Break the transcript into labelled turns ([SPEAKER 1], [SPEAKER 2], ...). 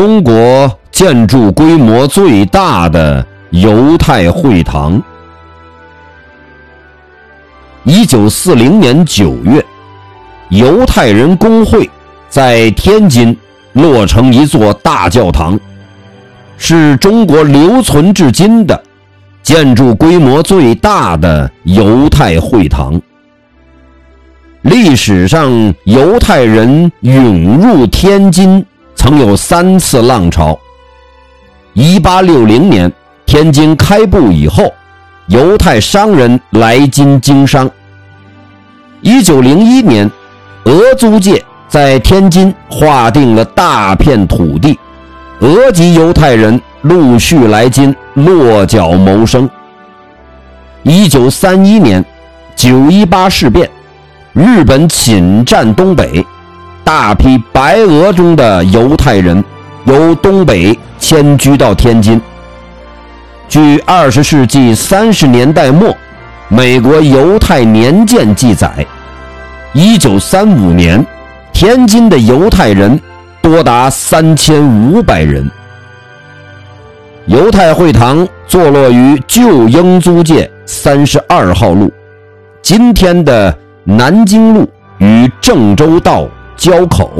[SPEAKER 1] 中国建筑规模最大的犹太会堂。一九四零年九月，犹太人工会在天津落成一座大教堂，是中国留存至今的建筑规模最大的犹太会堂。历史上，犹太人涌入天津曾有三次浪潮。一八六零年，天津开埠以后。犹太商人来京经商。一九零一年，俄租界在天津划定了大片土地，俄籍犹太人陆续来津落脚谋生。一九三一年，九一八事变，日本侵占东北，大批白俄中的犹太人由东北迁居到天津。据二十世纪三十年代末美国犹太年鉴记载，一九三五年，天津的犹太人多达三千五百人。犹太会堂坐落于旧英租界三十二号路，今天的南京路与郑州道交口。